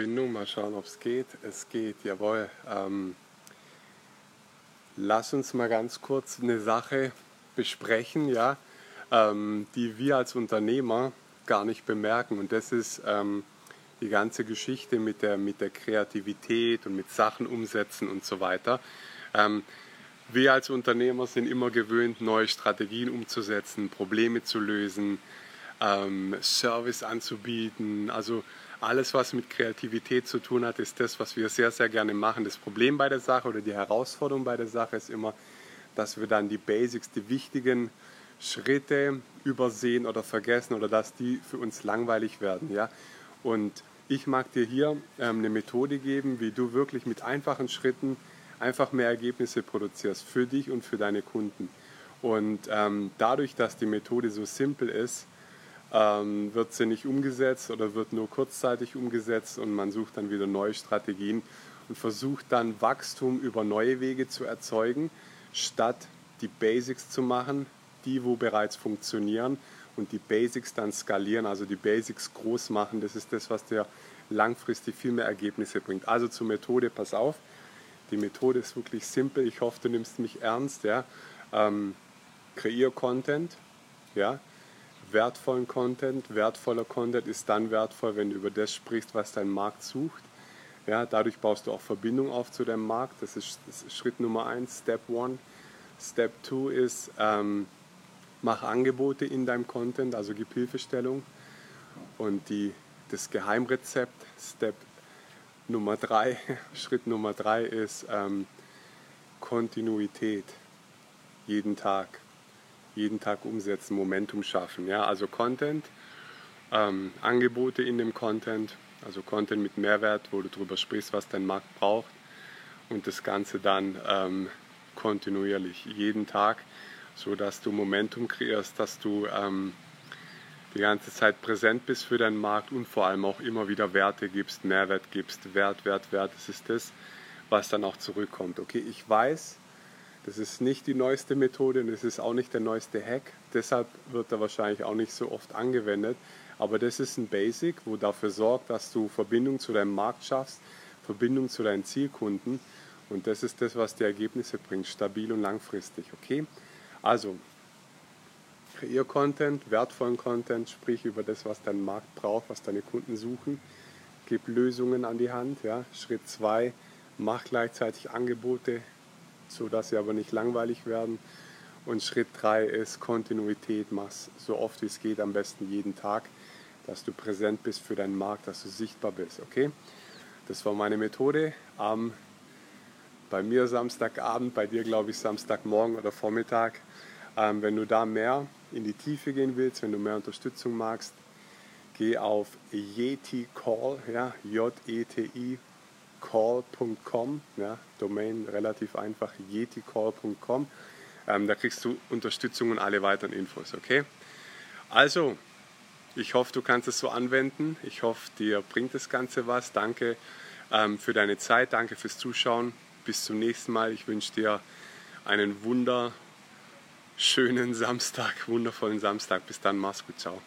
Verbindung, mal schauen, ob es geht. Es geht, jawohl. Ähm, lass uns mal ganz kurz eine Sache besprechen, ja, ähm, die wir als Unternehmer gar nicht bemerken. Und das ist ähm, die ganze Geschichte mit der, mit der Kreativität und mit Sachen umsetzen und so weiter. Ähm, wir als Unternehmer sind immer gewöhnt, neue Strategien umzusetzen, Probleme zu lösen, ähm, Service anzubieten. Also alles, was mit Kreativität zu tun hat, ist das, was wir sehr, sehr gerne machen. Das Problem bei der Sache oder die Herausforderung bei der Sache ist immer, dass wir dann die Basics, die wichtigen Schritte übersehen oder vergessen oder dass die für uns langweilig werden. Ja? Und ich mag dir hier ähm, eine Methode geben, wie du wirklich mit einfachen Schritten einfach mehr Ergebnisse produzierst für dich und für deine Kunden. Und ähm, dadurch, dass die Methode so simpel ist, ähm, wird sie nicht umgesetzt oder wird nur kurzzeitig umgesetzt und man sucht dann wieder neue Strategien und versucht dann Wachstum über neue Wege zu erzeugen, statt die Basics zu machen, die wo bereits funktionieren und die Basics dann skalieren, also die Basics groß machen. Das ist das, was dir langfristig viel mehr Ergebnisse bringt. Also zur Methode, pass auf. Die Methode ist wirklich simpel. Ich hoffe, du nimmst mich ernst. Ja? Ähm, kreier Content. Ja? Wertvollen Content. Wertvoller Content ist dann wertvoll, wenn du über das sprichst, was dein Markt sucht. Ja, dadurch baust du auch Verbindung auf zu deinem Markt. Das ist, das ist Schritt Nummer eins, Step one. Step two ist, ähm, mach Angebote in deinem Content, also gib Hilfestellung. Und die, das Geheimrezept, Step Nummer drei, Schritt Nummer drei ist ähm, Kontinuität jeden Tag jeden Tag umsetzen, Momentum schaffen. Ja? Also Content, ähm, Angebote in dem Content, also Content mit Mehrwert, wo du darüber sprichst, was dein Markt braucht und das Ganze dann ähm, kontinuierlich, jeden Tag, so dass du Momentum kreierst, dass du ähm, die ganze Zeit präsent bist für deinen Markt und vor allem auch immer wieder Werte gibst, Mehrwert gibst, Wert, Wert, Wert. Das ist das, was dann auch zurückkommt. Okay, ich weiß, das ist nicht die neueste Methode und es ist auch nicht der neueste Hack. Deshalb wird er wahrscheinlich auch nicht so oft angewendet. Aber das ist ein Basic, wo dafür sorgt, dass du Verbindung zu deinem Markt schaffst, Verbindung zu deinen Zielkunden. Und das ist das, was die Ergebnisse bringt, stabil und langfristig. Okay? Also, kreier Content, wertvollen Content, sprich über das, was dein Markt braucht, was deine Kunden suchen. Gib Lösungen an die Hand. Ja? Schritt 2, mach gleichzeitig Angebote, sodass sie aber nicht langweilig werden. Und Schritt 3 ist Kontinuität, mach so oft wie es geht, am besten jeden Tag, dass du präsent bist für deinen Markt, dass du sichtbar bist. Okay? Das war meine Methode. Ähm, bei mir Samstagabend, bei dir glaube ich Samstagmorgen oder Vormittag. Ähm, wenn du da mehr in die Tiefe gehen willst, wenn du mehr Unterstützung magst, geh auf Yeti Call, ja, J-E-T-I call.com, ja, Domain relativ einfach, yeticall.com. Ähm, da kriegst du Unterstützung und alle weiteren Infos, okay? Also, ich hoffe, du kannst es so anwenden. Ich hoffe, dir bringt das Ganze was. Danke ähm, für deine Zeit, danke fürs Zuschauen. Bis zum nächsten Mal. Ich wünsche dir einen wunderschönen Samstag, wundervollen Samstag. Bis dann, mach's gut, ciao.